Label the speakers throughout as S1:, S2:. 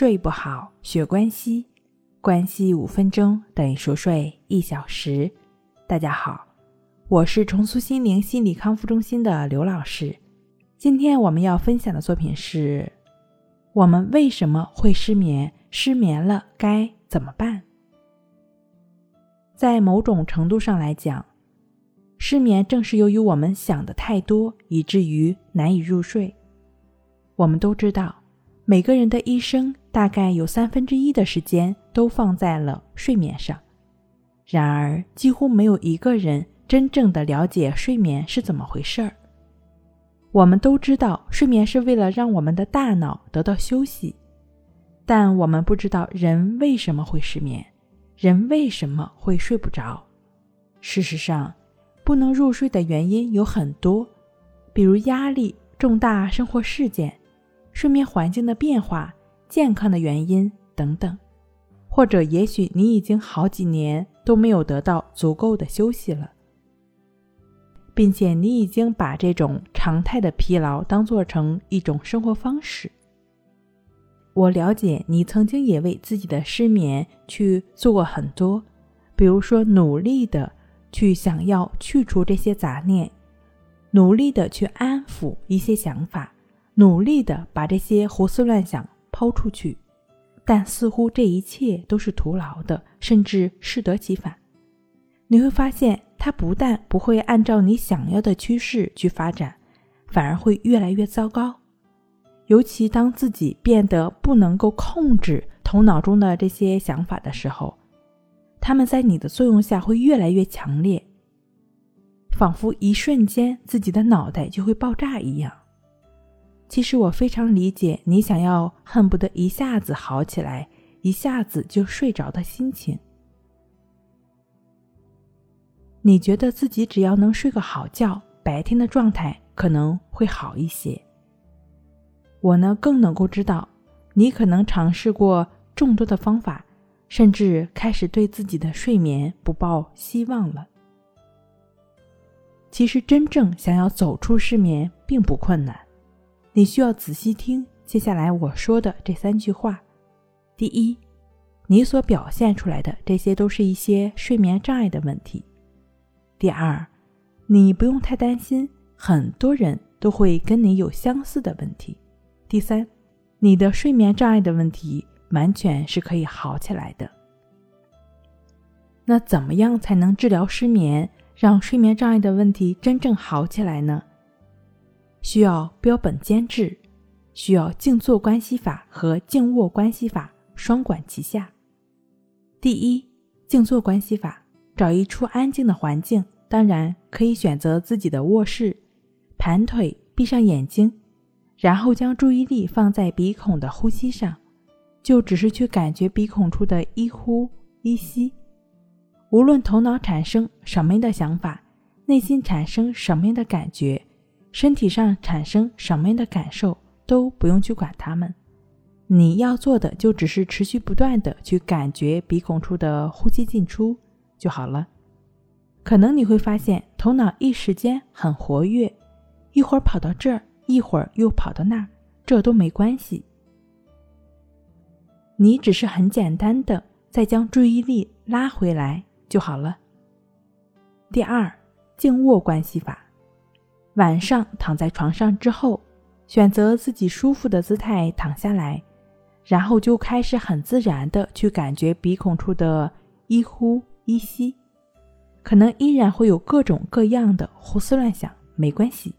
S1: 睡不好，学关西，关西五分钟等于熟睡一小时。大家好，我是重塑心灵心理康复中心的刘老师。今天我们要分享的作品是：我们为什么会失眠？失眠了该怎么办？在某种程度上来讲，失眠正是由于我们想的太多，以至于难以入睡。我们都知道，每个人的一生。大概有三分之一的时间都放在了睡眠上，然而几乎没有一个人真正的了解睡眠是怎么回事儿。我们都知道睡眠是为了让我们的大脑得到休息，但我们不知道人为什么会失眠，人为什么会睡不着。事实上，不能入睡的原因有很多，比如压力、重大生活事件、睡眠环境的变化。健康的原因等等，或者也许你已经好几年都没有得到足够的休息了，并且你已经把这种常态的疲劳当做成一种生活方式。我了解你曾经也为自己的失眠去做过很多，比如说努力的去想要去除这些杂念，努力的去安抚一些想法，努力的把这些胡思乱想。抛出去，但似乎这一切都是徒劳的，甚至适得其反。你会发现，它不但不会按照你想要的趋势去发展，反而会越来越糟糕。尤其当自己变得不能够控制头脑中的这些想法的时候，他们在你的作用下会越来越强烈，仿佛一瞬间自己的脑袋就会爆炸一样。其实我非常理解你想要恨不得一下子好起来，一下子就睡着的心情。你觉得自己只要能睡个好觉，白天的状态可能会好一些。我呢更能够知道，你可能尝试过众多的方法，甚至开始对自己的睡眠不抱希望了。其实真正想要走出失眠并不困难。你需要仔细听接下来我说的这三句话。第一，你所表现出来的这些都是一些睡眠障碍的问题。第二，你不用太担心，很多人都会跟你有相似的问题。第三，你的睡眠障碍的问题完全是可以好起来的。那怎么样才能治疗失眠，让睡眠障碍的问题真正好起来呢？需要标本兼治，需要静坐关系法和静卧关系法双管齐下。第一，静坐关系法，找一处安静的环境，当然可以选择自己的卧室，盘腿，闭上眼睛，然后将注意力放在鼻孔的呼吸上，就只是去感觉鼻孔处的一呼一吸。无论头脑产生什么样的想法，内心产生什么样的感觉。身体上产生什么样的感受都不用去管它们，你要做的就只是持续不断的去感觉鼻孔处的呼吸进出就好了。可能你会发现头脑一时间很活跃，一会儿跑到这儿，一会儿又跑到那儿，这都没关系。你只是很简单的再将注意力拉回来就好了。第二，静卧关系法。晚上躺在床上之后，选择自己舒服的姿态躺下来，然后就开始很自然的去感觉鼻孔处的一呼一吸，可能依然会有各种各样的胡思乱想，没关系，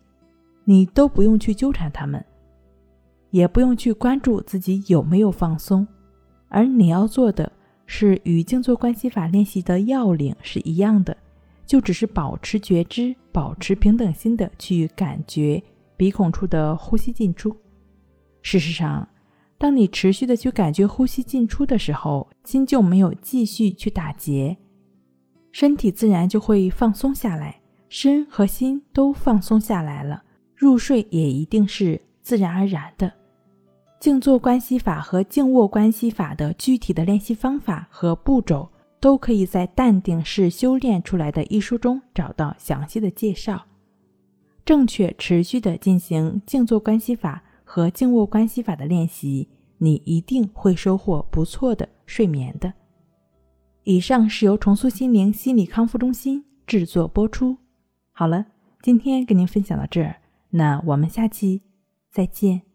S1: 你都不用去纠缠他们，也不用去关注自己有没有放松，而你要做的是与静坐关系法练习的要领是一样的。就只是保持觉知，保持平等心的去感觉鼻孔处的呼吸进出。事实上，当你持续的去感觉呼吸进出的时候，心就没有继续去打结，身体自然就会放松下来，身和心都放松下来了，入睡也一定是自然而然的。静坐关系法和静卧关系法的具体的练习方法和步骤。都可以在《淡定是修炼出来的》一书中找到详细的介绍。正确持续的进行静坐关系法和静卧关系法的练习，你一定会收获不错的睡眠的。以上是由重塑心灵心理康复中心制作播出。好了，今天跟您分享到这儿，那我们下期再见。